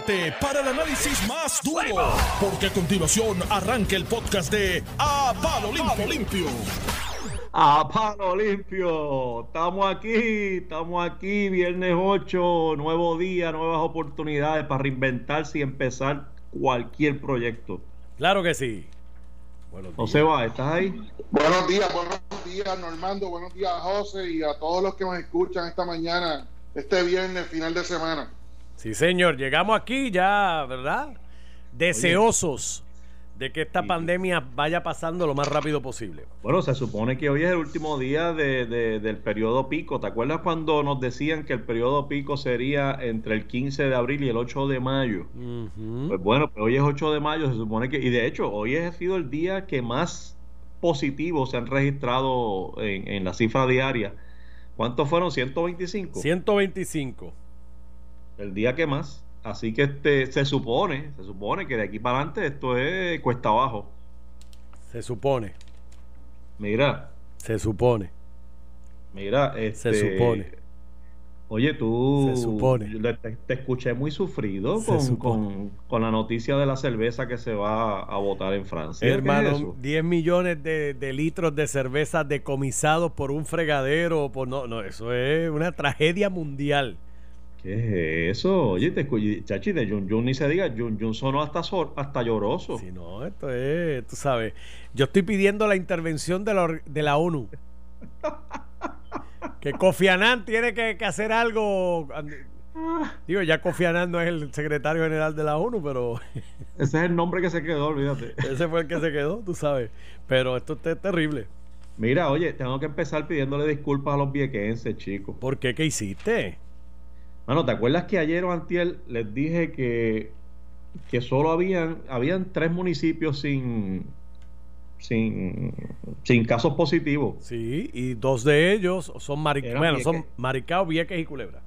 prepárate para el análisis más duro, porque a continuación arranca el podcast de A Palo Limpio. A Palo Limpio, estamos aquí, estamos aquí, viernes 8, nuevo día, nuevas oportunidades para reinventarse y empezar cualquier proyecto. Claro que sí. José va, ¿estás ahí? Buenos días, buenos días Normando, buenos días José y a todos los que nos escuchan esta mañana, este viernes, final de semana. Sí, señor, llegamos aquí ya, ¿verdad? Deseosos de que esta pandemia vaya pasando lo más rápido posible. Bueno, se supone que hoy es el último día del periodo pico. ¿Te acuerdas cuando nos decían que el periodo pico sería entre el 15 de abril y el 8 de mayo? Pues bueno, pues hoy es 8 de mayo, se supone que, y de hecho, hoy ha sido el día que más positivos se han registrado en, en la cifra diaria. ¿Cuántos fueron? 125. 125 el día que más. Así que este, se supone, se supone que de aquí para adelante esto es cuesta abajo. Se supone. Mira. Se supone. Mira, este, se supone. Oye, tú. Se supone. Te, escuché muy sufrido con, con, la noticia de la cerveza que se va a votar en Francia. Hermano, 10 millones de, de, litros de cerveza decomisados por un fregadero. Por, no, no, eso es una tragedia mundial. ¿Qué es eso? Oye, te chachi, de Jun Jun ni se diga, Jun Jun sonó hasta, hasta lloroso. Sí, no, esto es, tú sabes, yo estoy pidiendo la intervención de la, de la ONU. que Kofi Annan tiene que, hacer algo. Digo, ya Kofi Annan no es el secretario general de la ONU, pero... Ese es el nombre que se quedó, olvídate. Ese fue el que se quedó, tú sabes. Pero esto es terrible. Mira, oye, tengo que empezar pidiéndole disculpas a los viequenses, chicos. ¿Por qué? ¿Qué hiciste? Bueno, ¿te acuerdas que ayer o antier les dije que, que solo habían, habían tres municipios sin, sin, sin casos positivos? Sí, y dos de ellos son, bueno, son Maricao, Vieques y Culebra.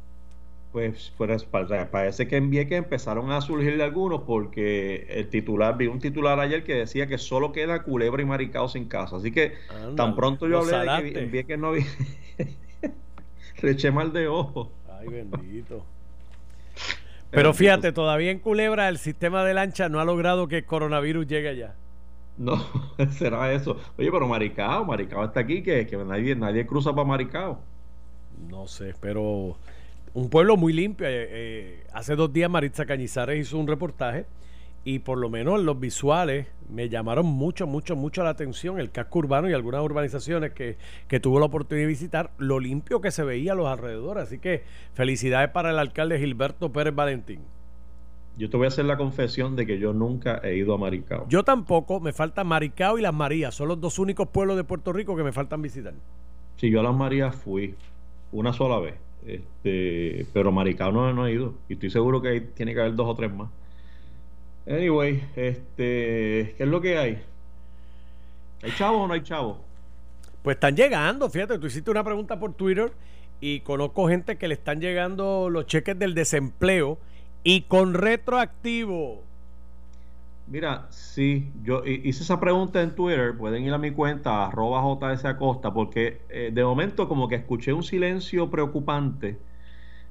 Pues, pues parece que en Vieques empezaron a surgir algunos porque el titular, vi un titular ayer que decía que solo queda Culebra y Maricao sin casos. Así que tan pronto yo hablé de que en Vieques no había... Le eché mal de ojo. Ay, bendito. Pero fíjate, todavía en Culebra el sistema de lancha no ha logrado que el coronavirus llegue allá. No, será eso. Oye, pero Maricao, Maricao está aquí, que, que nadie, nadie cruza para Maricao. No sé, pero un pueblo muy limpio. Eh, eh, hace dos días Maritza Cañizares hizo un reportaje y por lo menos los visuales me llamaron mucho, mucho, mucho la atención. El casco urbano y algunas urbanizaciones que, que tuvo la oportunidad de visitar, lo limpio que se veía a los alrededores. Así que felicidades para el alcalde Gilberto Pérez Valentín. Yo te voy a hacer la confesión de que yo nunca he ido a Maricao. Yo tampoco, me falta Maricao y Las Marías. Son los dos únicos pueblos de Puerto Rico que me faltan visitar. Sí, yo a Las Marías fui una sola vez. Este, pero Maricao no, no he ido. Y estoy seguro que tiene que haber dos o tres más. Anyway, este, ¿qué es lo que hay? ¿Hay chavos o no hay chavos? Pues están llegando, fíjate, tú hiciste una pregunta por Twitter y conozco gente que le están llegando los cheques del desempleo y con retroactivo. Mira, sí, yo hice esa pregunta en Twitter, pueden ir a mi cuenta, arroba JS Acosta, porque eh, de momento como que escuché un silencio preocupante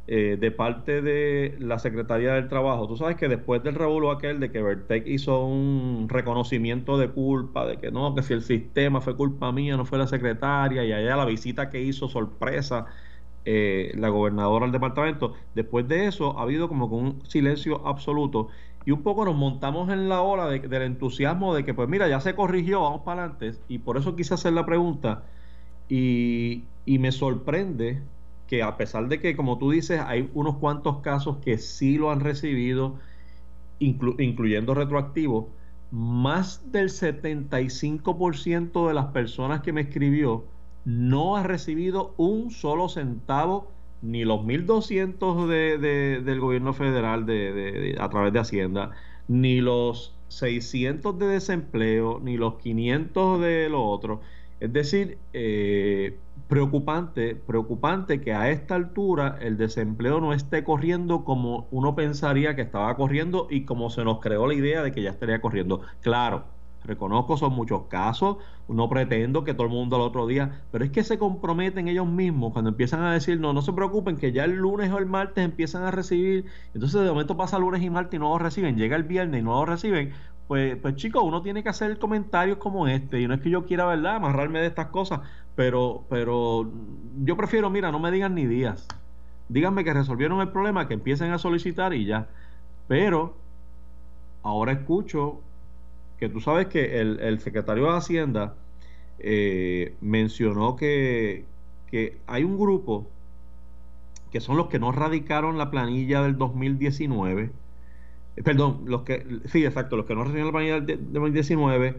eh, de parte de la Secretaría del Trabajo. Tú sabes que después del revuelo aquel de que Vertec hizo un reconocimiento de culpa, de que no, que si el sistema fue culpa mía, no fue la secretaria, y allá la visita que hizo sorpresa eh, la gobernadora al departamento, después de eso ha habido como un silencio absoluto y un poco nos montamos en la ola del entusiasmo de que pues mira, ya se corrigió, vamos para adelante y por eso quise hacer la pregunta y, y me sorprende que a pesar de que, como tú dices, hay unos cuantos casos que sí lo han recibido, incluyendo retroactivo, más del 75% de las personas que me escribió no ha recibido un solo centavo, ni los 1.200 de, de, del gobierno federal de, a través de Hacienda, ni los 600 de desempleo, ni los 500 de lo otro. Es decir, eh, preocupante, preocupante que a esta altura el desempleo no esté corriendo como uno pensaría que estaba corriendo y como se nos creó la idea de que ya estaría corriendo. Claro, Reconozco, son muchos casos, no pretendo que todo el mundo al otro día, pero es que se comprometen ellos mismos cuando empiezan a decir, no, no se preocupen, que ya el lunes o el martes empiezan a recibir, entonces de momento pasa lunes y martes y no lo reciben, llega el viernes y no lo reciben, pues, pues chicos, uno tiene que hacer comentarios como este, y no es que yo quiera, ¿verdad?, amarrarme de estas cosas, pero, pero yo prefiero, mira, no me digan ni días, díganme que resolvieron el problema, que empiecen a solicitar y ya, pero ahora escucho que tú sabes que el, secretario de Hacienda eh, mencionó que, hay un grupo que son los que no radicaron la planilla del 2019, eh, perdón, los que, sí, exacto, los que no recibieron la planilla del 2019,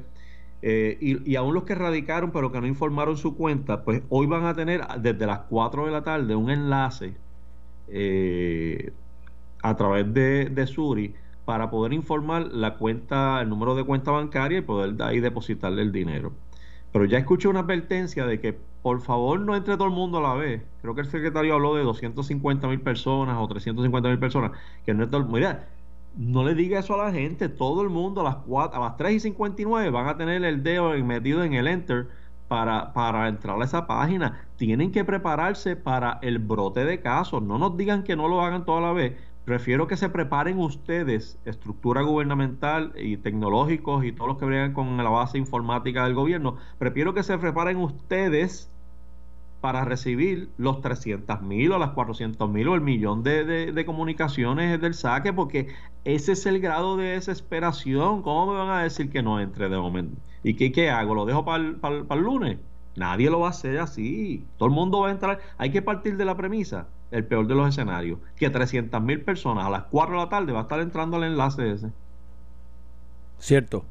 eh, y, y, aún los que radicaron pero que no informaron su cuenta, pues hoy van a tener desde las 4 de la tarde un enlace a través de, de Suri para poder informar la cuenta, el número de cuenta bancaria y poder de ahí depositarle el dinero. Pero ya escuché una advertencia de que por favor no entre todo el mundo a la vez. Creo que el secretario habló de 250 mil personas o 350 mil personas. Que no es todo, mira, no le diga eso a la gente. Todo el mundo a las, 4, a las 3 y 59 van a tener el dedo metido en el enter para, para entrar a esa página. Tienen que prepararse para el brote de casos. No nos digan que no lo hagan toda la vez Prefiero que se preparen ustedes, estructura gubernamental y tecnológicos y todos los que vengan con la base informática del gobierno, prefiero que se preparen ustedes para recibir los 300 mil o las 400 mil o el millón de, comunicaciones del saque, porque ese es el grado de desesperación. ¿Cómo me van a decir que no entre de momento? ¿Y qué, qué hago? ¿Lo dejo para el lunes? Nadie lo va a hacer así. Todo el mundo va a entrar. Hay que partir de la premisa, el peor de los escenarios, que 300 mil personas a las 4 de la tarde va a estar entrando al enlace ese. Cierto.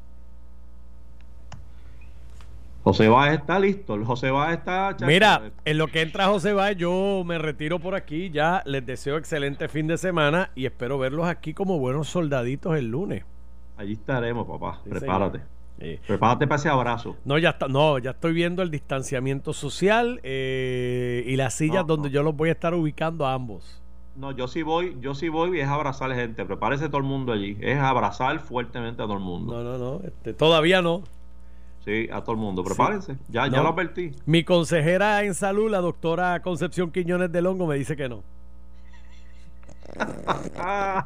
José Báez está listo. José Báez está. Mira, en lo que entra José Báez, yo me retiro por aquí. Ya les deseo excelente fin de semana y espero verlos aquí como buenos soldaditos el lunes. Allí estaremos, papá. Prepárate. Prepárate para ese abrazo. No, ya está, no, ya estoy viendo el distanciamiento social eh, y las sillas donde yo los voy a estar ubicando a ambos. No, yo sí voy, yo sí voy y es abrazar a la gente. Prepárese todo el mundo allí. Es abrazar fuertemente a todo el mundo. No, no, no. Este, todavía no. Sí, a todo el mundo. Prepárense. Ya, ya lo advertí. Mi consejera en salud, la doctora Concepción Quiñones de Longo, me dice que no.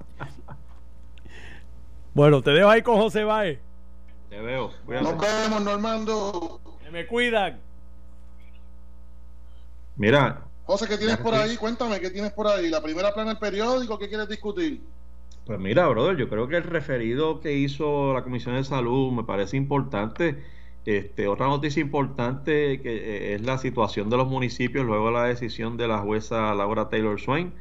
bueno, te dejo ahí con José Baez. Te veo. Nos vemos, Normando. Que me cuidan. Mira. José, ¿qué tienes por ahí? Cuéntame, ¿qué tienes por ahí? ¿La primera plana del periódico? ¿Qué quieres discutir? Pues mira, brother, yo creo que el referido que hizo la Comisión de Salud me parece importante. Este, otra noticia importante que eh, es la situación de los municipios luego de la decisión de la jueza Laura Taylor Swain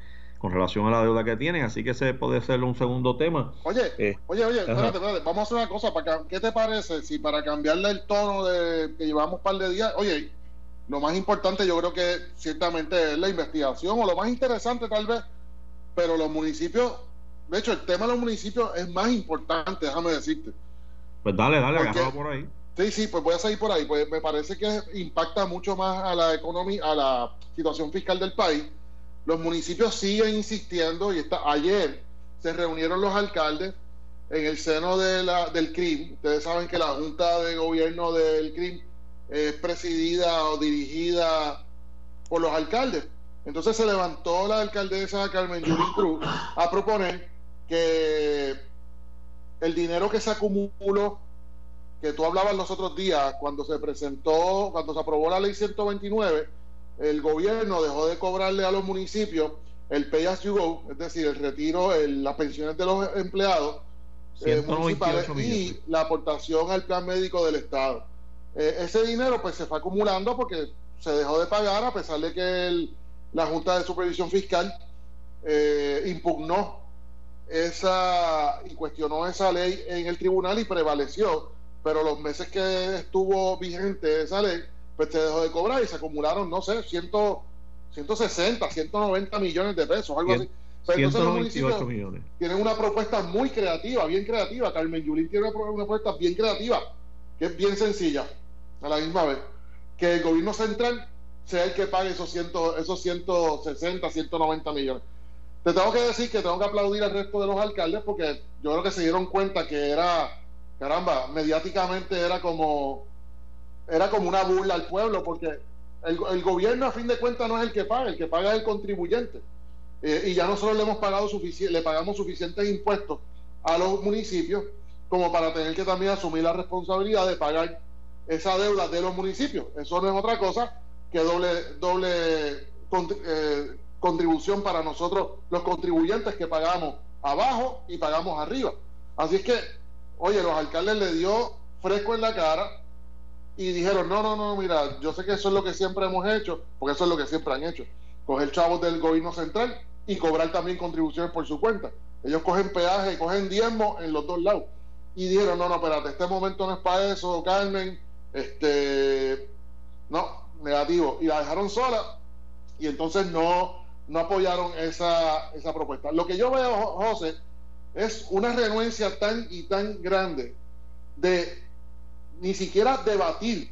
con relación a la deuda que tienen, así que ese puede ser un segundo tema. Oye, eh, oye, oye, espérate, espérate, vamos a hacer una cosa, para ¿qué te parece si para cambiarle el tono de que llevamos un par de días, oye, lo más importante yo creo que ciertamente es la investigación, o lo más interesante tal vez, pero los municipios, de hecho el tema de los municipios es más importante, déjame decirte. Pues dale, dale, agarrado por ahí. Sí, sí, pues voy a seguir por ahí, pues me parece que impacta mucho más a la economía, a la situación fiscal del país los municipios siguen insistiendo y está, ayer se reunieron los alcaldes en el seno de la, del CRIM. Ustedes saben que la Junta de Gobierno del CRIM es presidida o dirigida por los alcaldes. Entonces se levantó la alcaldesa Carmen Yulín Cruz a proponer que el dinero que se acumuló, que tú hablabas los otros días, cuando se presentó, cuando se aprobó la ley 129, el gobierno dejó de cobrarle a los municipios el pay as you go, es decir, el retiro, las pensiones de los empleados eh, municipales y la aportación al plan médico del Estado. Eh, ese dinero pues se fue acumulando porque se dejó de pagar a pesar de que la Junta de Supervisión Fiscal eh, impugnó esa y cuestionó esa ley en el tribunal y prevaleció, pero los meses que estuvo vigente esa ley pues se dejó de cobrar y se acumularon, no sé, 100, 160, 190 millones de pesos, algo así. Pero entonces los municipios millones. tienen una propuesta muy creativa, bien creativa. Carmen Yulín tiene una propuesta bien creativa, que es bien sencilla, a la misma vez. Que el gobierno central sea el que pague esos, 100, esos 160, 190 millones. Te tengo que decir que tengo que aplaudir al resto de los alcaldes porque yo creo que se dieron cuenta que era caramba, mediáticamente era como, era como una burla al pueblo, porque el, gobierno a fin de cuentas no es el que paga, el que paga es el contribuyente. Eh, y ya nosotros le hemos pagado le pagamos suficientes impuestos a los municipios como para tener que también asumir la responsabilidad de pagar esa deuda de los municipios. Eso no es otra cosa que doble, doble eh, contribución para nosotros, los contribuyentes que pagamos abajo y pagamos arriba. Así es que, oye, los alcaldes le dio fresco en la cara y dijeron, no, no, no, mira, yo sé que eso es lo que siempre hemos hecho, porque eso es lo que siempre han hecho, coger chavos del gobierno central y cobrar también contribuciones por su cuenta. Ellos cogen peaje, cogen diezmo en los dos lados. Y dijeron, no, no, espérate, este momento no es para eso, Carmen, este, no, negativo. Y la dejaron sola y entonces no, no apoyaron esa, esa propuesta. Lo que yo veo, José, es una renuencia tan y tan grande de ni siquiera debatir,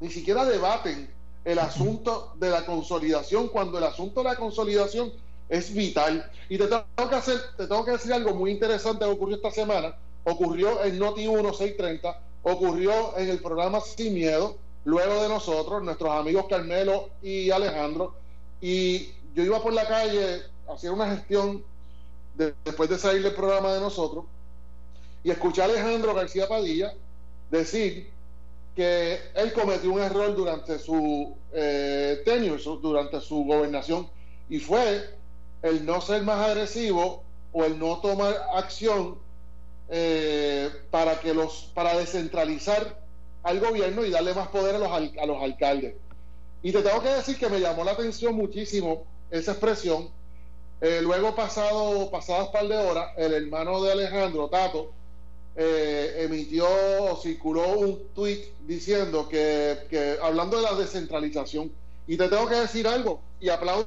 ni siquiera debaten el asunto de la consolidación, cuando el asunto de la consolidación es vital. Y te tengo que hacer, te tengo que decir algo muy interesante que ocurrió esta semana, ocurrió en Noti 1 630, ocurrió en el programa Sin Miedo, luego de nosotros, nuestros amigos Carmelo y Alejandro, y yo iba por la calle, hacía una gestión después de salir del programa de nosotros, y escuché a Alejandro García Padilla decir que él cometió un error durante su eh, tenure, durante su gobernación, y fue el no ser más agresivo o el no tomar acción eh, para que los para descentralizar al gobierno y darle más poder a los, a los alcaldes. Y te tengo que decir que me llamó la atención muchísimo esa expresión. Eh, luego, pasado, pasadas par de horas, el hermano de Alejandro, Tato, eh, emitió o circuló un tuit diciendo que, que, hablando de la descentralización, y te tengo que decir algo, y aplaudo,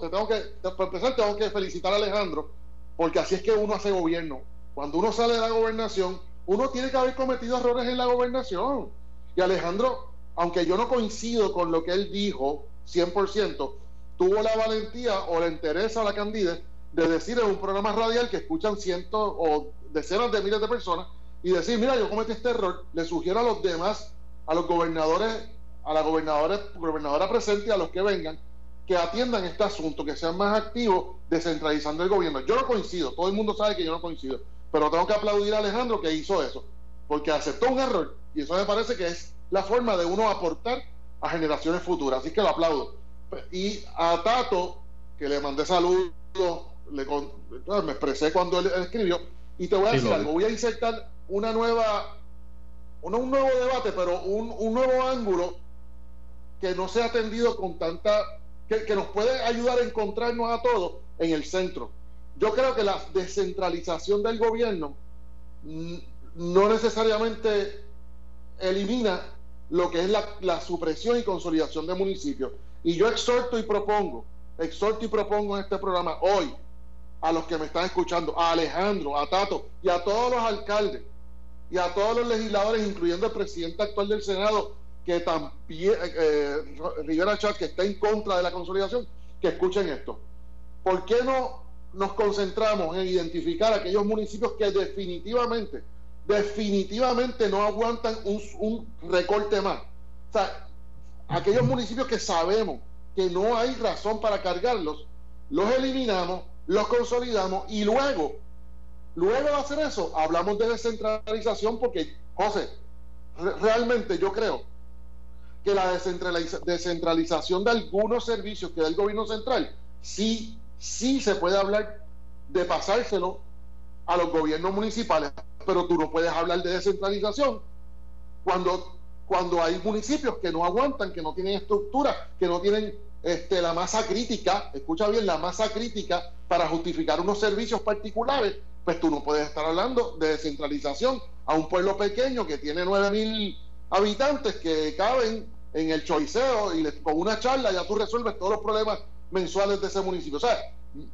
te tengo que, para empezar, tengo que felicitar a Alejandro, porque así es que uno hace gobierno cuando uno sale de la gobernación, uno tiene que haber cometido errores en la gobernación. Y Alejandro, aunque yo no coincido con lo que él dijo 100%, tuvo la valentía o la interés a la candidez de decir en un programa radial que escuchan cientos o decenas de miles de personas y decir, mira, yo cometí este error, le sugiero a los demás, a los gobernadores, a la gobernadora, gobernadora presente y a los que vengan, que atiendan este asunto, que sean más activos descentralizando el gobierno. Yo no coincido, todo el mundo sabe que yo no coincido, pero tengo que aplaudir a Alejandro que hizo eso, porque aceptó un error y eso me parece que es la forma de uno aportar a generaciones futuras, así que lo aplaudo. Y a Tato, que le mandé saludos, le, me expresé cuando él, escribió, y te voy a decir algo, voy a insertar una nueva, un nuevo debate, pero un, un nuevo ángulo que no se ha atendido con tanta, que, que nos puede ayudar a encontrarnos a todos en el centro. Yo creo que la descentralización del gobierno no necesariamente elimina lo que es la, supresión y consolidación de municipios. Y yo exhorto y propongo, exhorto y propongo en este programa hoy a los que me están escuchando, a Alejandro, a Tato y a todos los alcaldes y a todos los legisladores, incluyendo el presidente actual del Senado, que también, eh, eh, Rivera Chat, que está en contra de la consolidación, que escuchen esto. ¿Por qué no nos concentramos en identificar aquellos municipios que definitivamente, definitivamente no aguantan un, recorte más. O sea, aquellos municipios que sabemos que no hay razón para cargarlos, los eliminamos, los consolidamos y luego, luego de hacer eso, hablamos de descentralización porque, José, realmente yo creo que la descentralización de algunos servicios que da el gobierno central sí sí se puede hablar de pasárselo a los gobiernos municipales, pero tú no puedes hablar de descentralización cuando, cuando hay municipios que no aguantan, que no tienen estructura, que no tienen este, la masa crítica, escucha bien, la masa crítica para justificar unos servicios particulares, pues tú no puedes estar hablando de descentralización a un pueblo pequeño que tiene 9 mil habitantes que caben en el choiceo y con una charla ya tú resuelves todos los problemas mensuales de ese municipio. O sea,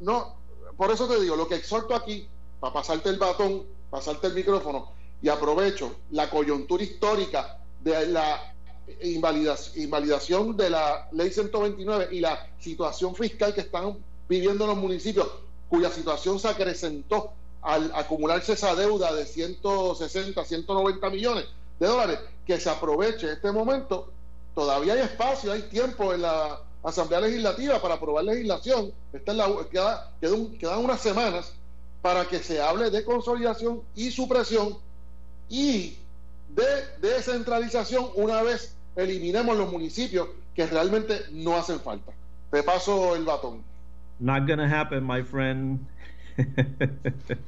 no, por eso te digo, lo que exhorto aquí, para pasarte el batón, pasarte el micrófono, y aprovecho la coyuntura histórica de la invalidación de la ley 129 y la situación fiscal que están viviendo los municipios, cuya situación se acrecentó al acumularse esa deuda de 160, 190 millones de dólares, que se aproveche este momento. Todavía hay espacio, hay tiempo en la Asamblea Legislativa para aprobar legislación. Esta es la, queda, quedan unas semanas para que se hable de consolidación y supresión y de descentralización una vez eliminemos los municipios que realmente no hacen falta. Te paso el batón. Not gonna happen, my friend. este...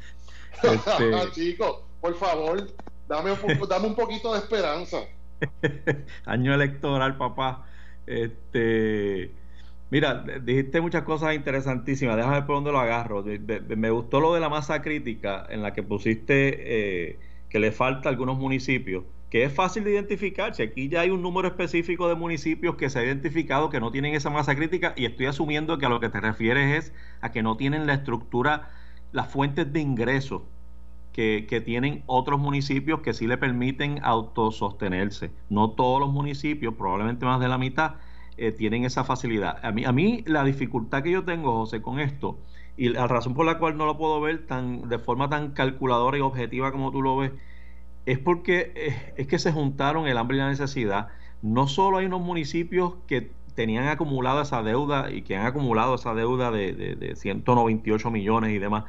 Chico, por favor, dame un, dame un poquito de esperanza. Año electoral, papá. Este, mira, dijiste muchas cosas interesantísimas. Déjame ver por dónde lo agarro. Me gustó lo de la masa crítica en la que pusiste eh, que le falta a algunos municipios, que es fácil de identificarse. Aquí ya hay un número específico de municipios que se ha identificado que no tienen esa masa crítica y estoy asumiendo que a lo que te refieres es a que no tienen la estructura, las fuentes de ingresos que, tienen otros municipios que sí le permiten autosostenerse. No todos los municipios, probablemente más de la mitad, eh, tienen esa facilidad. A mí, a mí la dificultad que yo tengo, José, con esto, y la razón por la cual no lo puedo ver tan de forma tan calculadora y objetiva como tú lo ves, es porque eh, es que se juntaron el hambre y la necesidad. No solo hay unos municipios que tenían acumulada esa deuda y que han acumulado esa deuda de, de, de 198 millones y demás,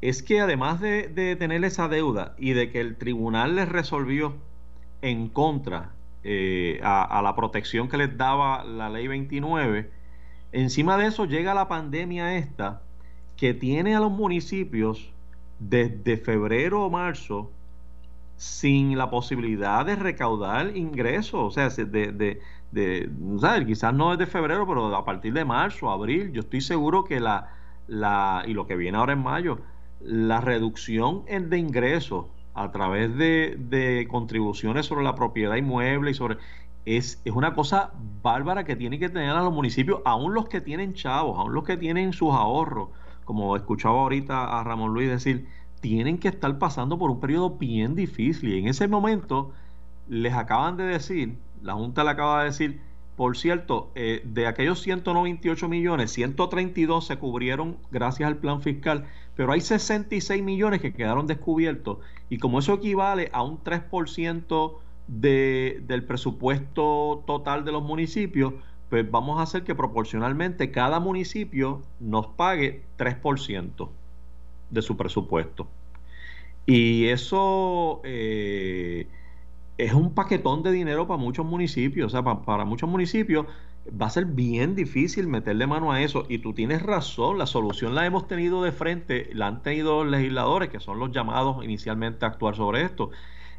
es que además de, tener esa deuda y de que el tribunal les resolvió en contra eh, a, la protección que les daba la ley 29, encima de eso llega la pandemia esta que tiene a los municipios desde febrero o marzo sin la posibilidad de recaudar ingresos, o sea, de, de, de quizás no desde febrero, pero a partir de marzo, abril, yo estoy seguro que la, la, y lo que viene ahora en mayo, la reducción de ingresos a través de, contribuciones sobre la propiedad inmueble y sobre es, es, una cosa bárbara que tienen que tener a los municipios, aún los que tienen chavos, aún los que tienen sus ahorros, como escuchaba ahorita a Ramón Luis decir, tienen que estar pasando por un periodo bien difícil. Y en ese momento les acaban de decir, la Junta le acaba de decir, por cierto, eh, de aquellos 198 millones, 132 se cubrieron gracias al plan fiscal, pero hay 66 millones que quedaron descubiertos. Y como eso equivale a un 3% de, del presupuesto total de los municipios, pues vamos a hacer que proporcionalmente cada municipio nos pague 3% de su presupuesto. Y eso... Eh, es un paquetón de dinero para muchos municipios. O sea, para, muchos municipios va a ser bien difícil meterle mano a eso. Y tú tienes razón, la solución la hemos tenido de frente, la han tenido los legisladores, que son los llamados inicialmente a actuar sobre esto.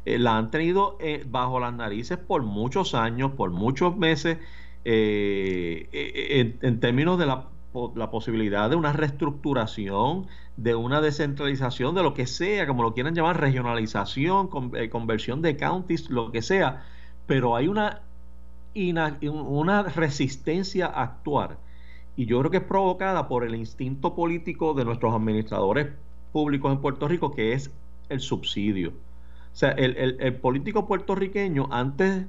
Eh, la han tenido eh, bajo las narices por muchos años, por muchos meses, eh, en, términos de la posibilidad de una reestructuración, de una descentralización, de lo que sea, como lo quieran llamar, regionalización, conversión de counties, lo que sea, pero hay una, una resistencia a actuar. Y yo creo que es provocada por el instinto político de nuestros administradores públicos en Puerto Rico, que es el subsidio. O sea, el, el político puertorriqueño, antes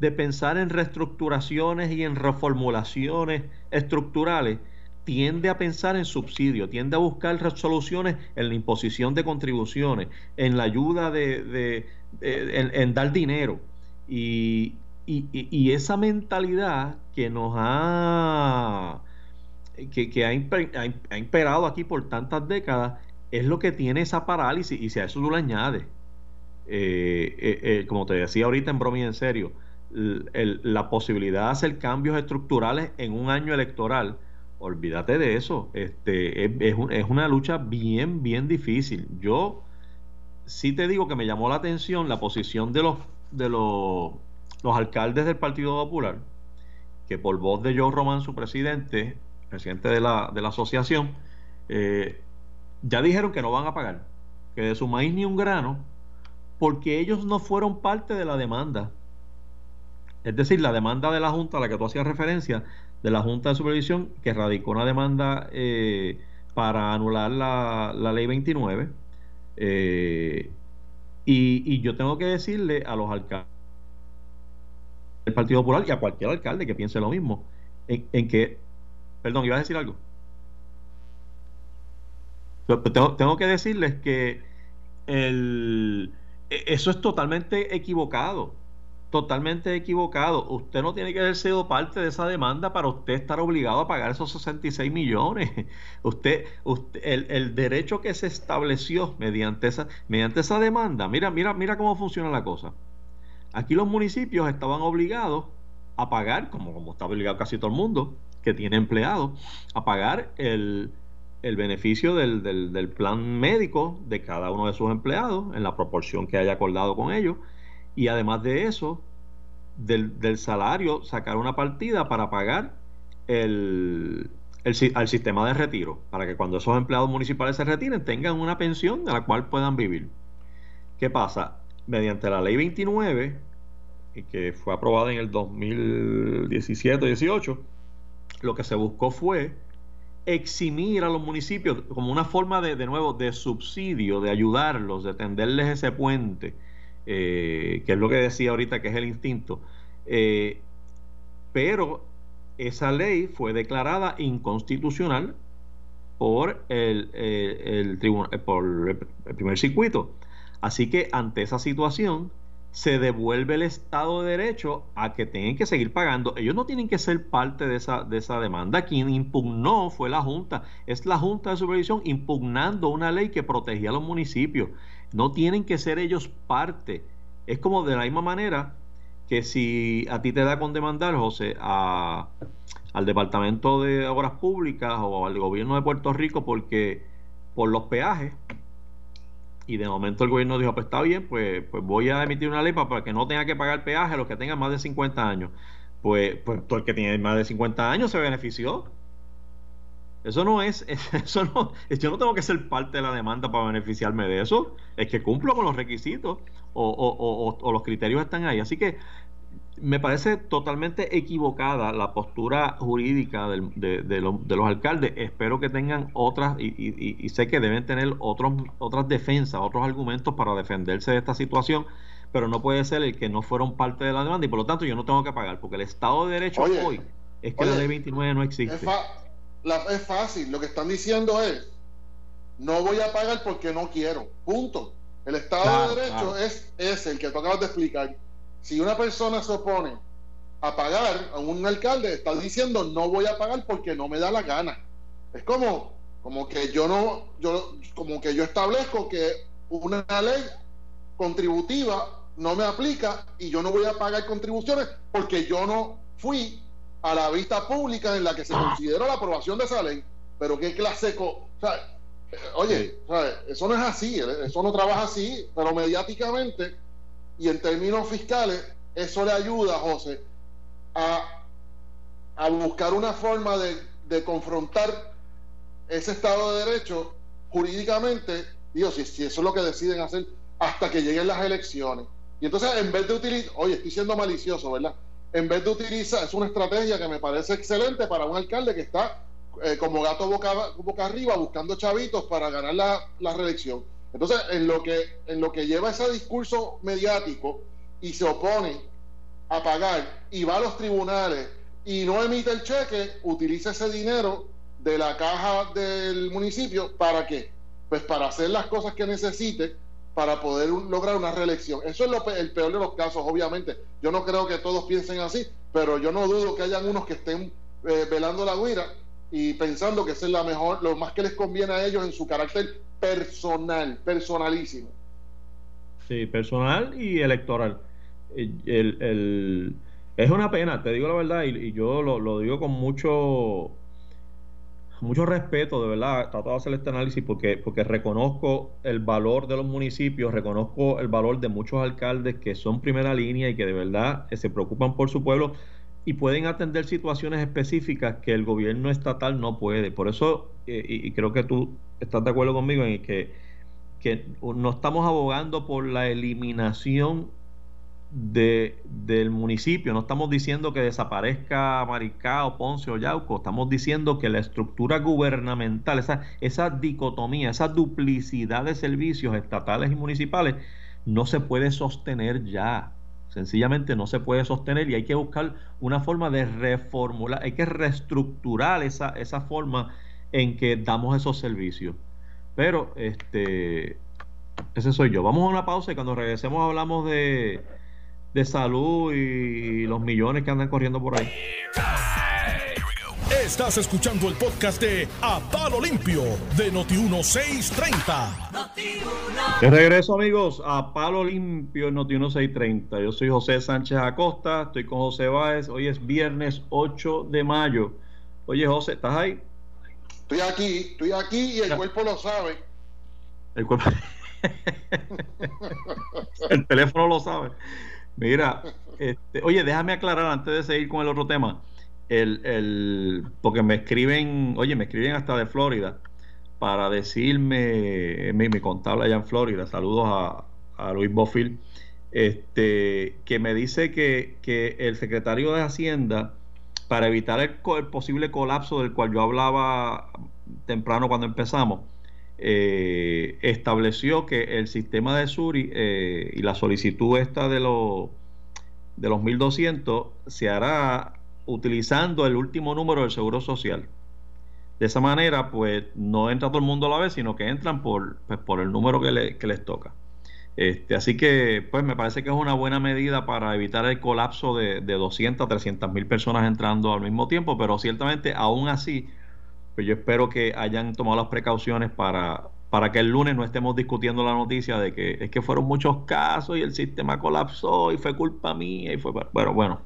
de pensar en reestructuraciones y en reformulaciones estructurales, tiende a pensar en subsidio, tiende a buscar resoluciones en la imposición de contribuciones, en la ayuda de, en, dar dinero. Y, y, esa mentalidad que nos ha que, ha, imperado aquí por tantas décadas es lo que tiene esa parálisis y si a eso tú le añades eh, eh, eh, como te decía ahorita en broma en serio la posibilidad de hacer cambios estructurales en un año electoral olvídate de eso. Este, es, es, una lucha bien, bien difícil. Yo sí te digo que me llamó la atención la posición de los, de los, los alcaldes del Partido Popular, que por voz de Joe Román, su presidente, presidente de la, de la asociación, ya dijeron que no van a pagar, que de su maíz ni un grano, porque ellos no fueron parte de la demanda. Es decir, la demanda de la Junta a la que tú hacías referencia de la Junta de Supervisión que radicó una demanda eh, para anular la, ley 29. Eh, y, yo tengo que decirle a los alcaldes del Partido Popular y a cualquier alcalde que piense lo mismo, en, que, perdón, iba a decir algo. Tengo, tengo que decirles que el, eso es totalmente equivocado totalmente equivocado. Usted no tiene que haber sido parte de esa demanda para usted estar obligado a pagar esos 66 millones. Usted, usted el, el, derecho que se estableció mediante esa, mediante esa demanda, mira, mira, mira cómo funciona la cosa. Aquí los municipios estaban obligados a pagar, como, como está obligado casi todo el mundo que tiene empleados, a pagar el, el beneficio del, del, del plan médico de cada uno de sus empleados en la proporción que haya acordado con ellos y además de eso, del, salario, sacar una partida para pagar el, al sistema de retiro, para que cuando esos empleados municipales se retiren tengan una pensión de la cual puedan vivir. ¿Qué pasa? Mediante la ley 29, que fue aprobada en el 2017-18, lo que se buscó fue eximir a los municipios como una forma de, de nuevo, de subsidio, de ayudarlos, de tenderles ese puente eh, que es lo que decía ahorita que es el instinto. Eh, pero esa ley fue declarada inconstitucional por el, el, tribunal, por el primer circuito. Así que ante esa situación se devuelve el Estado de Derecho a que tienen que seguir pagando. Ellos no tienen que ser parte de esa, de esa demanda. Quien impugnó fue la Junta. Es la Junta de Supervisión impugnando una ley que protegía a los municipios. No tienen que ser ellos parte. Es como de la misma manera que si a ti te da con demandar, José, a, al Departamento de Obras Públicas o al gobierno de Puerto Rico porque por los peajes y de momento el gobierno dijo, pues está bien, pues, pues voy a emitir una ley para, que no tenga que pagar peaje a los que tengan más de 50 años. Pues, pues todo el que tiene más de 50 años se benefició. Eso no es, eso no, yo no tengo que ser parte de la demanda para beneficiarme de eso, es que cumplo con los requisitos o, o, o, los criterios están ahí. Así que me parece totalmente equivocada la postura jurídica de, de, los alcaldes. Espero que tengan otras, y, sé que deben tener otros, otras defensas, otros argumentos para defenderse de esta situación, pero no puede ser el que no fueron parte de la demanda y por lo tanto yo no tengo que pagar, porque el Estado de Derecho hoy es que la ley 29 no existe es fácil, lo que están diciendo es, no voy a pagar porque no quiero, punto. El Estado de Derecho es, es el que tú acabas de explicar. Si una persona se opone a pagar a un alcalde, está diciendo no voy a pagar porque no me da la gana. Es como, como que yo no, yo, como que yo establezco que una ley contributiva no me aplica y yo no voy a pagar contribuciones porque yo no fui a la vista pública en la que se consideró la aprobación de esa ley. Pero qué clase... o sea, oye, eso no es así, eso no trabaja así, pero mediáticamente y en términos fiscales, eso le ayuda, José, a, buscar una forma de, confrontar ese Estado de Derecho jurídicamente, digo, si, eso es lo que deciden hacer hasta que lleguen las elecciones. Y entonces, en vez de utilizar, oye, estoy siendo malicioso, ¿verdad? en vez de utilizar, es una estrategia que me parece excelente para un alcalde que está eh, como gato boca, boca arriba buscando chavitos para ganar la, reelección. Entonces, en lo, que, en lo que lleva ese discurso mediático y se opone a pagar y va a los tribunales y no emite el cheque, utiliza ese dinero de la caja del municipio para qué? Pues para hacer las cosas que necesite para poder lograr una reelección. Eso es lo, el peor de los casos, obviamente. Yo no creo que todos piensen así, pero yo no dudo que hayan unos que estén eh, velando la guira y pensando que es la mejor, lo más que les conviene a ellos en su carácter personal, personalísimo. Sí, personal y electoral. El, es una pena, te digo la verdad, y, yo lo, lo digo con mucho mucho respeto, de verdad, trato de hacer este análisis porque, porque reconozco el valor de los municipios, reconozco el valor de muchos alcaldes que son primera línea y que de verdad eh, se preocupan por su pueblo y pueden atender situaciones específicas que el gobierno estatal no puede. Por eso, eh, y, creo que tú estás de acuerdo conmigo en que, que no estamos abogando por la eliminación de, del municipio. No estamos diciendo que desaparezca Maricao, Ponce o Yauco, estamos diciendo que la estructura gubernamental, esa, esa dicotomía, esa duplicidad de servicios estatales y municipales, no se puede sostener ya. Sencillamente no se puede sostener y hay que buscar una forma de reformular, hay que reestructurar esa, esa forma en que damos esos servicios. Pero este ese soy yo. Vamos a una pausa y cuando regresemos hablamos de, de salud y los millones que andan corriendo por ahí. Estás escuchando el podcast de A Palo Limpio de Noti1630. De regreso, amigos, a Palo Limpio en Noti1630. Yo soy José Sánchez Acosta, estoy con José Báez. Hoy es viernes 8 de mayo. Oye, José, ¿estás ahí? Estoy aquí, estoy aquí y el cuerpo lo sabe. El cuerpo. el teléfono lo sabe. Mira, este, oye, déjame aclarar antes de seguir con el otro tema. El, el, porque me escriben, oye, me escriben hasta de Florida para decirme, mi, mi contable allá en Florida, saludos a, a Luis Bofil, este, que me dice que, que, el secretario de Hacienda, para evitar el, posible colapso del cual yo hablaba temprano cuando empezamos, eh, estableció que el sistema de Suri eh, y la solicitud esta de, los de los 1200 se hará utilizando el último número del Seguro Social. De esa manera, pues no entra todo el mundo a la vez, sino que entran por, pues, por el número que, le, que les toca. Este, así que, pues me parece que es una buena medida para evitar el colapso de, de 200 a 300 mil personas entrando al mismo tiempo, pero ciertamente, aún así, pues yo espero que hayan tomado las precauciones para, para que el lunes no estemos discutiendo la noticia de que es que fueron muchos casos y el sistema colapsó y fue culpa mía y fue bueno bueno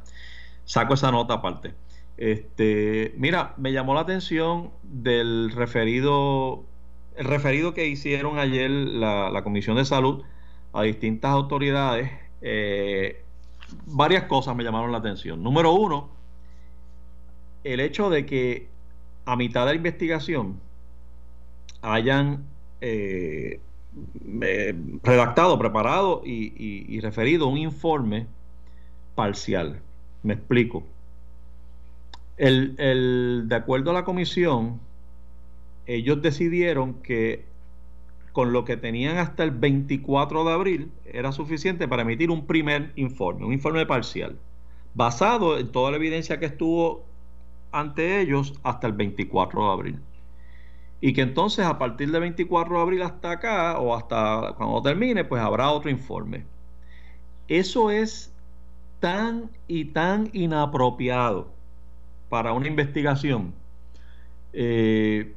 saco esa nota aparte este mira me llamó la atención del referido el referido que hicieron ayer la, la comisión de salud a distintas autoridades eh, varias cosas me llamaron la atención número uno el hecho de que a mitad de la investigación hayan eh, eh, redactado, preparado y, y, y, referido un informe parcial. Me explico. El, de acuerdo a la comisión, ellos decidieron que con lo que tenían hasta el 24 de abril era suficiente para emitir un primer informe, un informe parcial, basado en toda la evidencia que estuvo ante ellos hasta el 24 de abril. Y que entonces a partir del 24 de abril hasta acá o hasta cuando termine, pues habrá otro informe. Eso es tan y tan inapropiado para una investigación. Eh,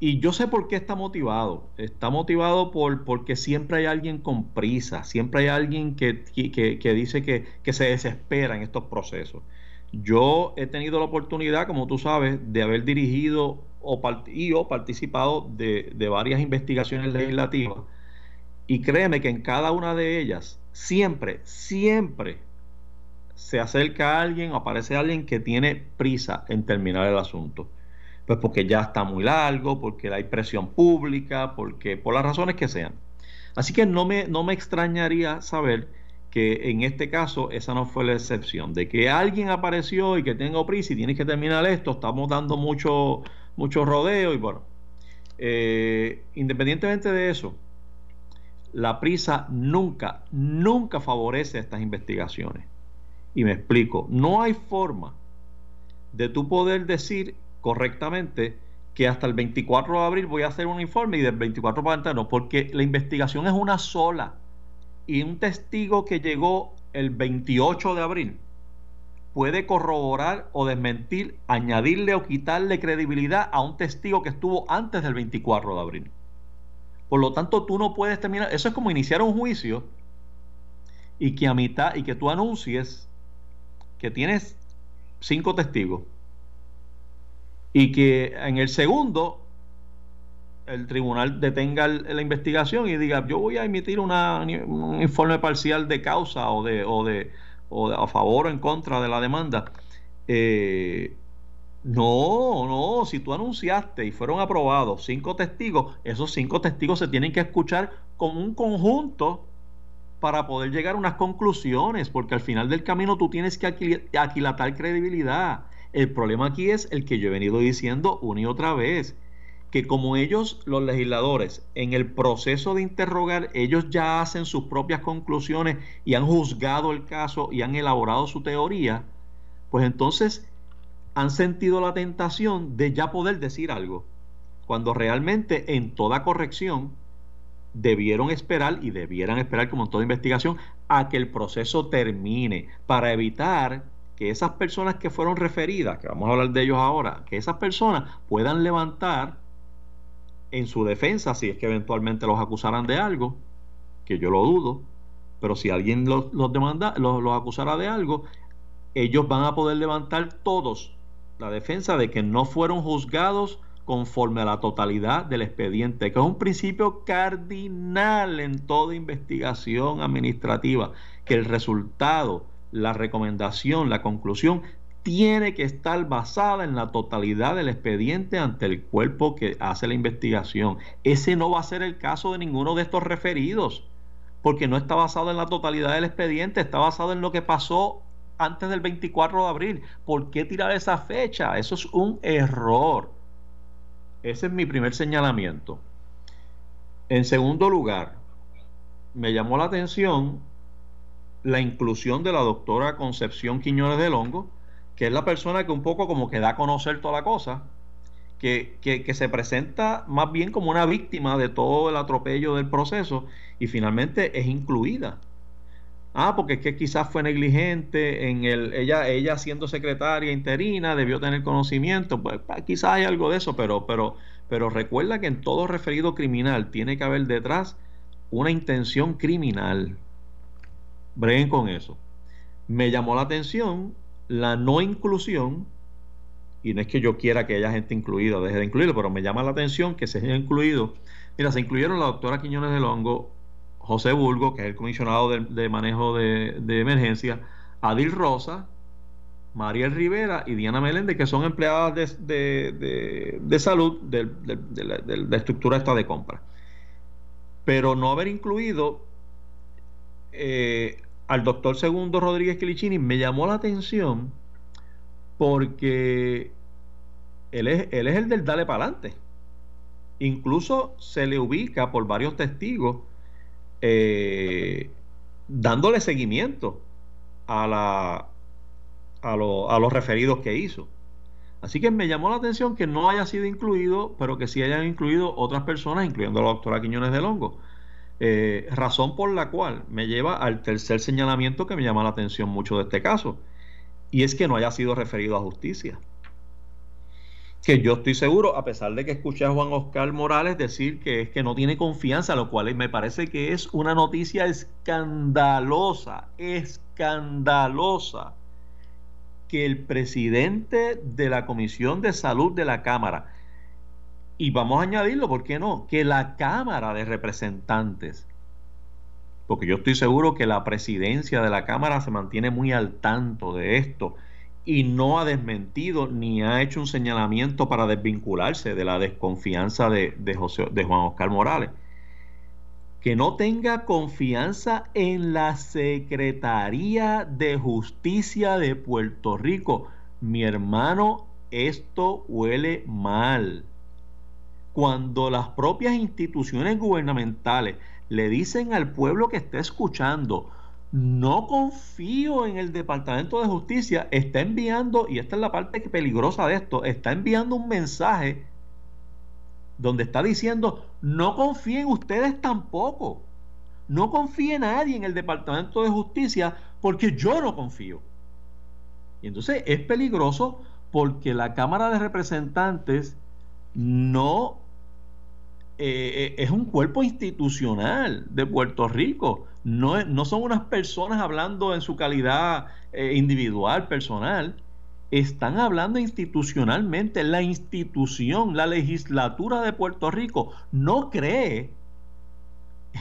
y yo sé por qué está motivado. Está motivado por, porque siempre hay alguien con prisa, siempre hay alguien que, que, que dice que, que se desespera en estos procesos. Yo he tenido la oportunidad, como tú sabes, de haber dirigido o y o participado de, de varias investigaciones legislativas. Y créeme que en cada una de ellas, siempre, siempre se acerca a alguien o aparece alguien que tiene prisa en terminar el asunto. Pues porque ya está muy largo, porque hay presión pública, porque por las razones que sean. Así que no me, no me extrañaría saber que en este caso esa no fue la excepción, de que alguien apareció y que tenga prisa y tienes que terminar esto, estamos dando mucho, mucho rodeo y bueno, eh, independientemente de eso, la prisa nunca, nunca favorece estas investigaciones. Y me explico, no hay forma de tú poder decir correctamente que hasta el 24 de abril voy a hacer un informe y del 24 para adelante no, porque la investigación es una sola. Y un testigo que llegó el 28 de abril puede corroborar o desmentir, añadirle o quitarle credibilidad a un testigo que estuvo antes del 24 de abril. Por lo tanto, tú no puedes terminar, eso es como iniciar un juicio y que a mitad y que tú anuncies que tienes cinco testigos y que en el segundo el tribunal detenga la investigación y diga yo voy a emitir un informe parcial de causa o de, o de, o de a favor o en contra de la demanda. Eh, no, no, si tú anunciaste y fueron aprobados cinco testigos, esos cinco testigos se tienen que escuchar con un conjunto para poder llegar a unas conclusiones, porque al final del camino tú tienes que aquilatar credibilidad. El problema aquí es el que yo he venido diciendo una y otra vez que como ellos, los legisladores, en el proceso de interrogar, ellos ya hacen sus propias conclusiones y han juzgado el caso y han elaborado su teoría, pues entonces han sentido la tentación de ya poder decir algo. cuando realmente en toda corrección debieron esperar y debieran esperar como en toda investigación a que el proceso termine para evitar que esas personas que fueron referidas, que vamos a hablar de ellos ahora, que esas personas puedan levantar en su defensa, si es que eventualmente los acusaran de algo, que yo lo dudo, pero si alguien los, demanda, los, los acusara de algo, ellos van a poder levantar todos la defensa de que no fueron juzgados conforme a la totalidad del expediente, que es un principio cardinal en toda investigación administrativa, que el resultado, la recomendación, la conclusión tiene que estar basada en la totalidad del expediente ante el cuerpo que hace la investigación. Ese no va a ser el caso de ninguno de estos referidos, porque no está basado en la totalidad del expediente, está basado en lo que pasó antes del 24 de abril. ¿Por qué tirar esa fecha? Eso es un error. Ese es mi primer señalamiento. En segundo lugar, me llamó la atención la inclusión de la doctora Concepción Quiñones del Hongo, que es la persona que un poco como que da a conocer toda la cosa, que, que, se presenta más bien como una víctima de todo el atropello del proceso y finalmente es incluida. Ah, porque es que quizás fue negligente en el, ella, ella siendo secretaria interina, debió tener conocimiento, pues, quizás hay algo de eso, pero, pero, pero recuerda que en todo referido criminal tiene que haber detrás una intención criminal. Breguen con eso. Me llamó la atención la no inclusión, y no es que yo quiera que haya gente incluida, deje de incluirlo, pero me llama la atención que se haya incluido. Mira, se incluyeron la doctora Quiñones del Hongo, José Bulgo, que es el comisionado de, manejo de, emergencia, Adil Rosa, Mariel Rivera y Diana Meléndez, que son empleadas de, salud de, la, estructura esta de compra. Pero no haber incluido eh, al doctor Segundo Rodríguez Quilicini me llamó la atención porque él es, él es el del dale para adelante. Incluso se le ubica por varios testigos eh, dándole seguimiento a, la, a, los referidos que hizo. Así que me llamó la atención que no haya sido incluido, pero que sí hayan incluido otras personas, incluyendo a la doctora Quiñones de Longo. Eh, razón por la cual me lleva al tercer señalamiento que me llama la atención mucho de este caso, y es que no haya sido referido a justicia que yo estoy seguro, a pesar de que escuché a Juan Oscar Morales decir que es que no tiene confianza, lo cual me parece que es una noticia escandalosa, escandalosa, que el presidente de la Comisión de Salud de la Cámara, y vamos a añadirlo, ¿por qué no? Que la Cámara de Representantes, porque yo estoy seguro que la presidencia de la Cámara se mantiene muy al tanto de esto, y no ha desmentido ni ha hecho un señalamiento para desvincularse de la desconfianza de, José, de Juan Oscar Morales. Que no tenga confianza en la Secretaría de Justicia de Puerto Rico. Mi hermano, esto huele mal. Cuando las propias instituciones gubernamentales le dicen al pueblo que está escuchando, no confío en el Departamento de Justicia, está enviando, y esta es la parte peligrosa de esto, está enviando un mensaje donde está diciendo, no confíen ustedes tampoco, no confíe nadie en el Departamento de Justicia porque yo no confío. Y entonces es peligroso porque la Cámara de Representantes no eh, eh, es un cuerpo institucional de Puerto Rico no, no son unas personas hablando en su calidad eh, individual, personal, están hablando institucionalmente. La institución, la legislatura de Puerto Rico no cree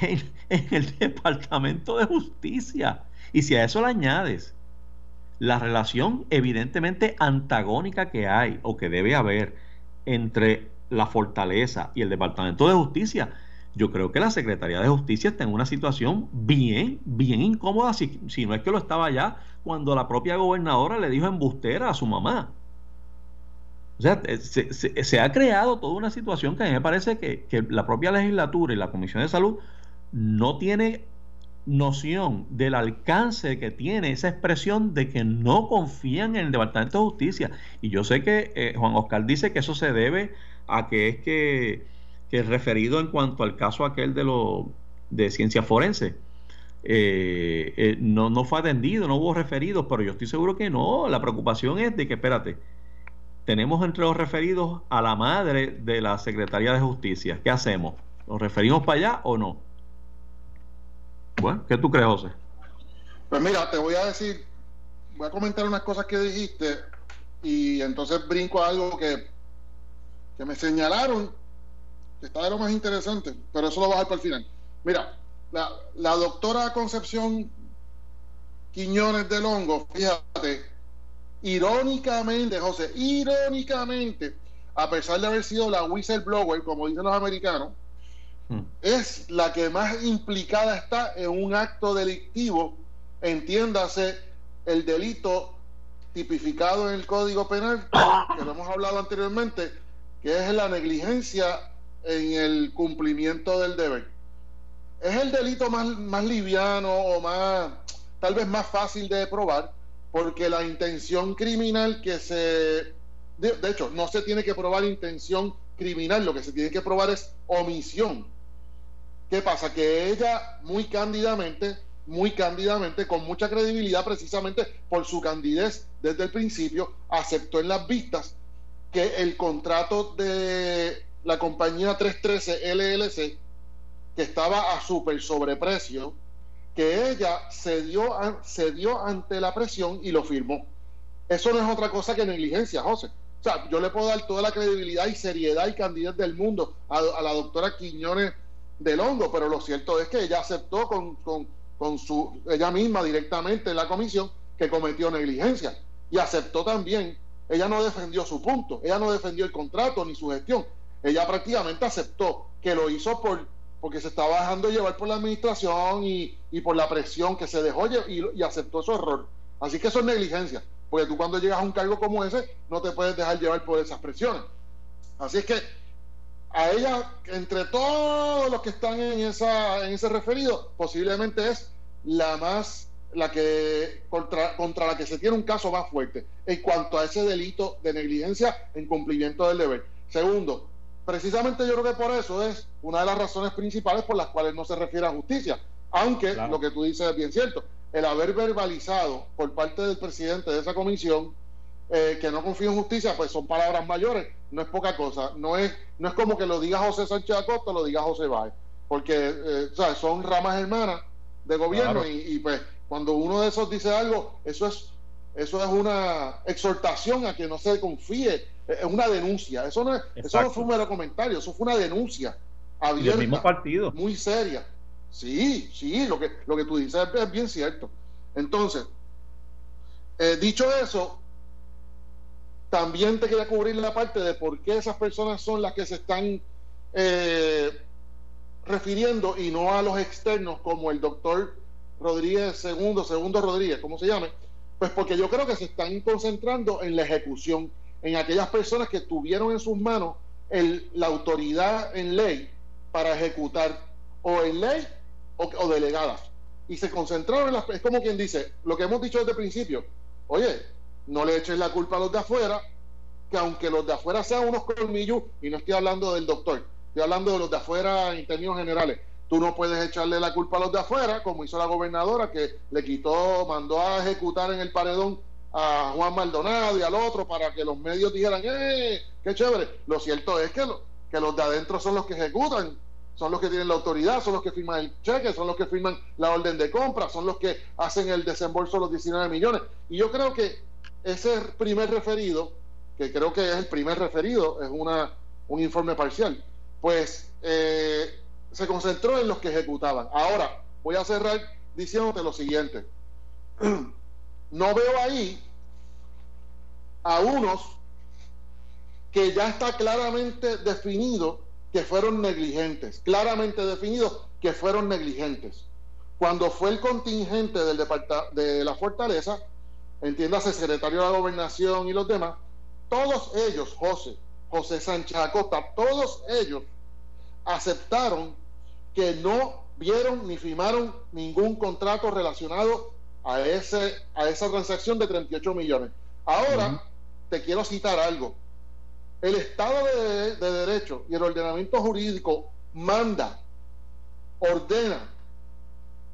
en, en, el Departamento de Justicia. Y si a eso le añades la relación evidentemente antagónica que hay o que debe haber entre la fortaleza y el Departamento de Justicia, yo creo que la Secretaría de Justicia está en una situación bien, bien incómoda, si, no es que lo estaba ya cuando la propia gobernadora le dijo embustera a su mamá. O sea, eh, se, ha creado toda una situación que a mí me parece que, que, la propia legislatura y la Comisión de Salud no tiene noción del alcance que tiene esa expresión de que no confían en el Departamento de Justicia. Y yo sé que eh, Juan Oscar dice que eso se debe a que es que el referido en cuanto al caso aquel de lo de ciencia forense eh, eh, no, no fue atendido, no hubo referidos, pero yo estoy seguro que no. La preocupación es de que, espérate, tenemos entre los referidos a la madre de la Secretaría de Justicia. ¿Qué hacemos? ¿Nos referimos para allá o no? Bueno, ¿qué tú crees, José? Pues mira, te voy a decir, voy a comentar unas cosas que dijiste y entonces brinco a algo que, que me señalaron está de lo más interesante, pero eso lo voy a dejar para el final. Mira, la, doctora Concepción Quiñones del Hongo, fíjate, irónicamente, José, irónicamente, a pesar de haber sido la whistleblower, como dicen los americanos, hmm. es la que más implicada está en un acto delictivo, entiéndase el delito tipificado en el Código Penal, que lo hemos hablado anteriormente, que es la negligencia en el cumplimiento del deber es el delito más, más liviano o más, tal vez más fácil de probar, porque la intención criminal que se... De, hecho, no se tiene que probar intención criminal, lo que se tiene que probar es omisión. ¿Qué pasa? Que ella muy cándidamente, muy cándidamente, con mucha credibilidad, precisamente por su candidez desde el principio, aceptó en las vistas que el contrato de la compañía 313 LLC que estaba a súper sobreprecio, que ella cedió, cedió ante la presión y lo firmó. Eso no es otra cosa que negligencia, José. O sea, yo le puedo dar toda la credibilidad y seriedad y candidez del mundo a, la doctora Quiñones del Hongo, pero lo cierto es que ella aceptó con, con, con su, ella misma directamente en la comisión que cometió negligencia. Y aceptó también, ella no defendió su punto, ella no defendió el contrato ni su gestión, ella prácticamente aceptó que lo hizo por porque se estaba dejando llevar por la administración y, por la presión que se dejó y, y, aceptó su error. Así que eso es negligencia, porque tú cuando llegas a un cargo como ese no te puedes dejar llevar por esas presiones. Así es que a ella, entre todos los que están en, esa, en ese referido, posiblemente es la más, la que contra, contra la que se tiene un caso más fuerte en cuanto a ese delito de negligencia en cumplimiento del deber. Segundo, Precisamente yo creo que por eso es una de las razones principales por las cuales no se refiere a justicia. Aunque lo que tú dices es bien cierto. El haber verbalizado por parte del presidente de esa comisión eh, que no confía en justicia, pues son palabras mayores, no es poca cosa. No es, no es como que lo diga José Sánchez Acosta lo diga José Báez, porque eh, son ramas hermanas de gobierno y, y, pues cuando uno de esos dice algo, eso es, eso es una exhortación a que no se confíe es una denuncia. Eso no, eso no fue un mero comentario, eso fue una denuncia abierta, mismo partido. muy seria. Sí, sí, lo que, lo que tú dices es, bien cierto. Entonces, eh, dicho eso, también te quería cubrir la parte de por qué esas personas son las que se están eh, refiriendo y no a los externos como el doctor Rodríguez segundo, segundo Rodríguez, ¿cómo se llame? Pues porque yo creo que se están concentrando en la ejecución en aquellas personas que tuvieron en sus manos la autoridad en ley para ejecutar o en ley o, delegadas. Y se concentraron en las... Es como quien dice, lo que hemos dicho desde el principio, oye, no le eches la culpa a los de afuera, que aunque los de afuera sean unos colmillos, y no estoy hablando del doctor, estoy hablando de los de afuera en términos generales, tú no puedes echarle la culpa a los de afuera, como hizo la gobernadora, que le quitó, mandó a ejecutar en el paredón a Juan Maldonado y al otro para que los medios dijeran, ¡eh! ¡Qué chévere! Lo cierto es que, que los de adentro son los que ejecutan, son los que tienen la autoridad, son los que firman el cheque, son los que firman la orden de compra, son los que hacen el desembolso de los 19 millones. Y yo creo que ese primer referido, que creo que es el primer referido, es una, un informe parcial, pues eh, se concentró en los que ejecutaban. Ahora, voy a cerrar diciéndote lo siguiente. no veo ahí a unos que ya está claramente definido que fueron negligentes, claramente definido que fueron negligentes. Cuando fue el contingente de la fortaleza, entiéndase secretario de la gobernación y los demás, todos ellos, José, José Sánchez Acosta, todos ellos aceptaron que no vieron ni firmaron ningún contrato relacionado a, ese, a esa transacción de 38 millones. Ahora, te quiero citar algo. el Estado de, Derecho y el ordenamiento jurídico manda, ordena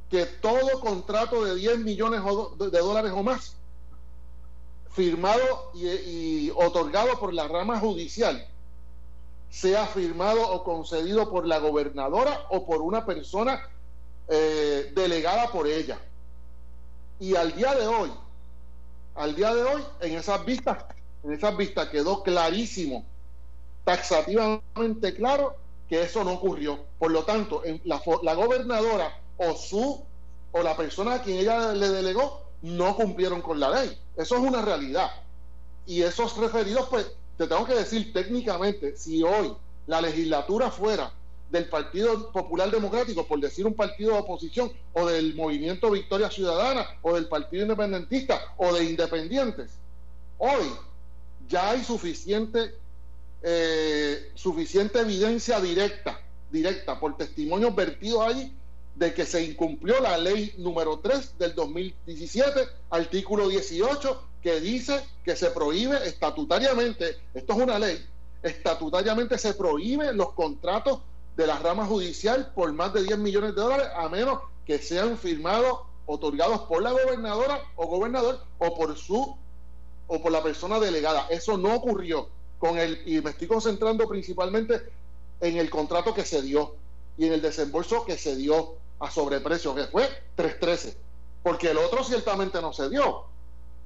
que todo contrato de 10 millones de dólares o más, firmado y, otorgado por la rama judicial, sea firmado o concedido por la gobernadora o por una persona eh, delegada por ella. Y al día de hoy, al día de hoy, en esas vistas, en esas vistas quedó clarísimo, taxativamente claro, que eso no ocurrió. Por lo tanto, la, la gobernadora o su o la persona a quien ella le delegó no cumplieron con la ley. Eso es una realidad. Y esos referidos, pues, te tengo que decir técnicamente, si hoy la legislatura fuera del Partido Popular Democrático, por decir un partido de oposición, o del Movimiento Victoria Ciudadana, o del Partido Independentista, o de Independientes, hoy ya hay suficiente, eh, suficiente evidencia directa, directa, por testimonios vertidos ahí, de que se incumplió la ley número 3 del 2017, artículo 18, que dice que se prohíbe estatutariamente, esto es una ley, estatutariamente se prohíbe los contratos de la rama judicial por más de 10 millones de dólares, a menos que sean firmados, otorgados por la gobernadora o gobernador o por su o por la persona delegada. Eso no ocurrió con el, y me estoy concentrando principalmente en el contrato que se dio y en el desembolso que se dio a sobreprecio, que fue 313, porque el otro ciertamente no se dio.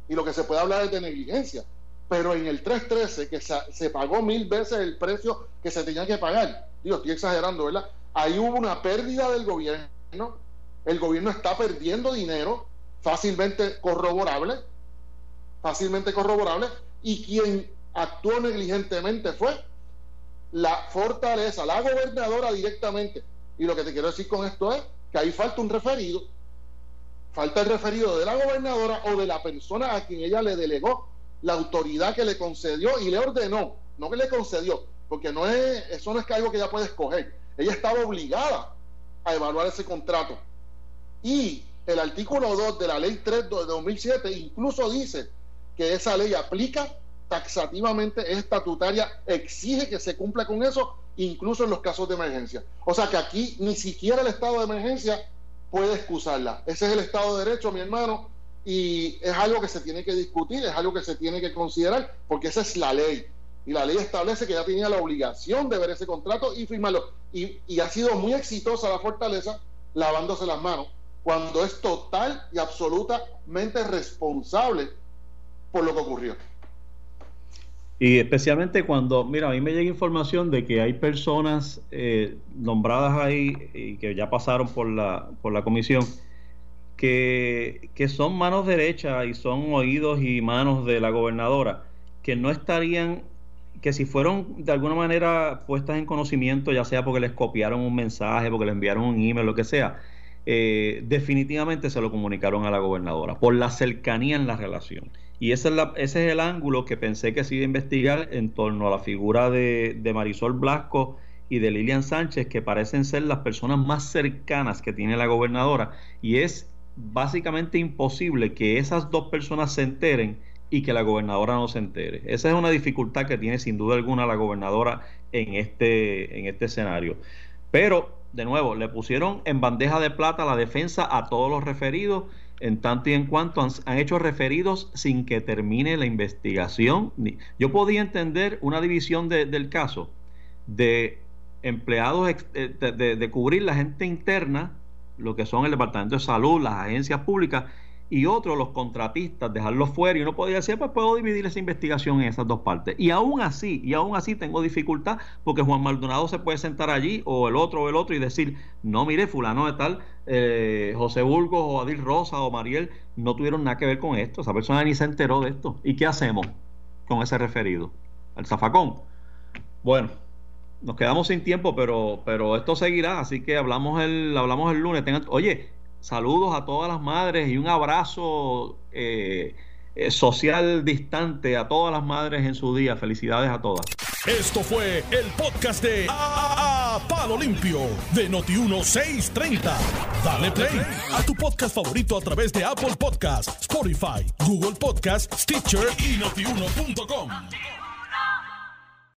Y lo que se puede hablar es de negligencia pero en el 313, que se, pagó mil veces el precio que se tenía que pagar, digo, estoy exagerando, ¿verdad? Ahí hubo una pérdida del gobierno, el gobierno está perdiendo dinero, fácilmente corroborable, fácilmente corroborable, y quien actuó negligentemente fue la fortaleza, la gobernadora directamente. Y lo que te quiero decir con esto es que ahí falta un referido, falta el referido de la gobernadora o de la persona a quien ella le delegó la autoridad que le concedió y le ordenó, no que le concedió, porque no es, eso no es algo que ella puede escoger. Ella estaba obligada a evaluar ese contrato. Y el artículo 2 de la ley 3 de 2007 incluso dice que esa ley aplica taxativamente, es estatutaria, exige que se cumpla con eso, incluso en los casos de emergencia. O sea que aquí ni siquiera el estado de emergencia puede excusarla. Ese es el estado de derecho, mi hermano, y es algo que se tiene que discutir, es algo que se tiene que considerar, porque esa es la ley. Y la ley establece que ya tenía la obligación de ver ese contrato y firmarlo. Y, y ha sido muy exitosa la fortaleza lavándose las manos, cuando es total y absolutamente responsable por lo que ocurrió. Y especialmente cuando, mira, a mí me llega información de que hay personas eh, nombradas ahí y que ya pasaron por la, por la comisión que, son manos derechas y son oídos y manos de la gobernadora, que no estarían, que si fueron de alguna manera puestas en conocimiento, ya sea porque les copiaron un mensaje, porque les enviaron un email, lo que sea, eh, definitivamente se lo comunicaron a la gobernadora, por la cercanía en la relación. Y ese es, la, ese es el ángulo que pensé que se iba a investigar en torno a la figura de, de Marisol Blasco y de Lilian Sánchez, que parecen ser las personas más cercanas que tiene la gobernadora, y es básicamente imposible que esas dos personas se enteren y que la gobernadora no se entere. Esa es una dificultad que tiene sin duda alguna la gobernadora en este, en este escenario. Pero, de nuevo, le pusieron en bandeja de plata la defensa a todos los referidos, en tanto y en cuanto han, hecho referidos sin que termine la investigación. Yo podía entender una división del caso de empleados, eh, de, de cubrir la gente interna lo que son el Departamento de Salud, las agencias públicas y otros, los contratistas, dejarlos fuera. Y uno podría decir, pues puedo dividir esa investigación en esas dos partes. Y aún así, y aún así tengo dificultad porque Juan Maldonado se puede sentar allí o el otro o el otro y decir, no, mire, fulano de tal, eh, José Burgos o Adil Rosa o Mariel no tuvieron nada que ver con esto. Esa persona ni se enteró de esto. ¿Y qué hacemos con ese referido? ¿Al zafacón? Bueno, nos quedamos sin tiempo, pero, pero esto seguirá, así que hablamos el, hablamos el lunes. oye, saludos a todas las madres y un abrazo eh, eh, social distante a todas las madres en su día. Felicidades a todas. Esto fue el podcast de a, Palo Limpio de Noti1630. Dale play a tu podcast favorito a través de Apple Podcasts, Spotify, Google Podcasts, Stitcher y notiuno.com.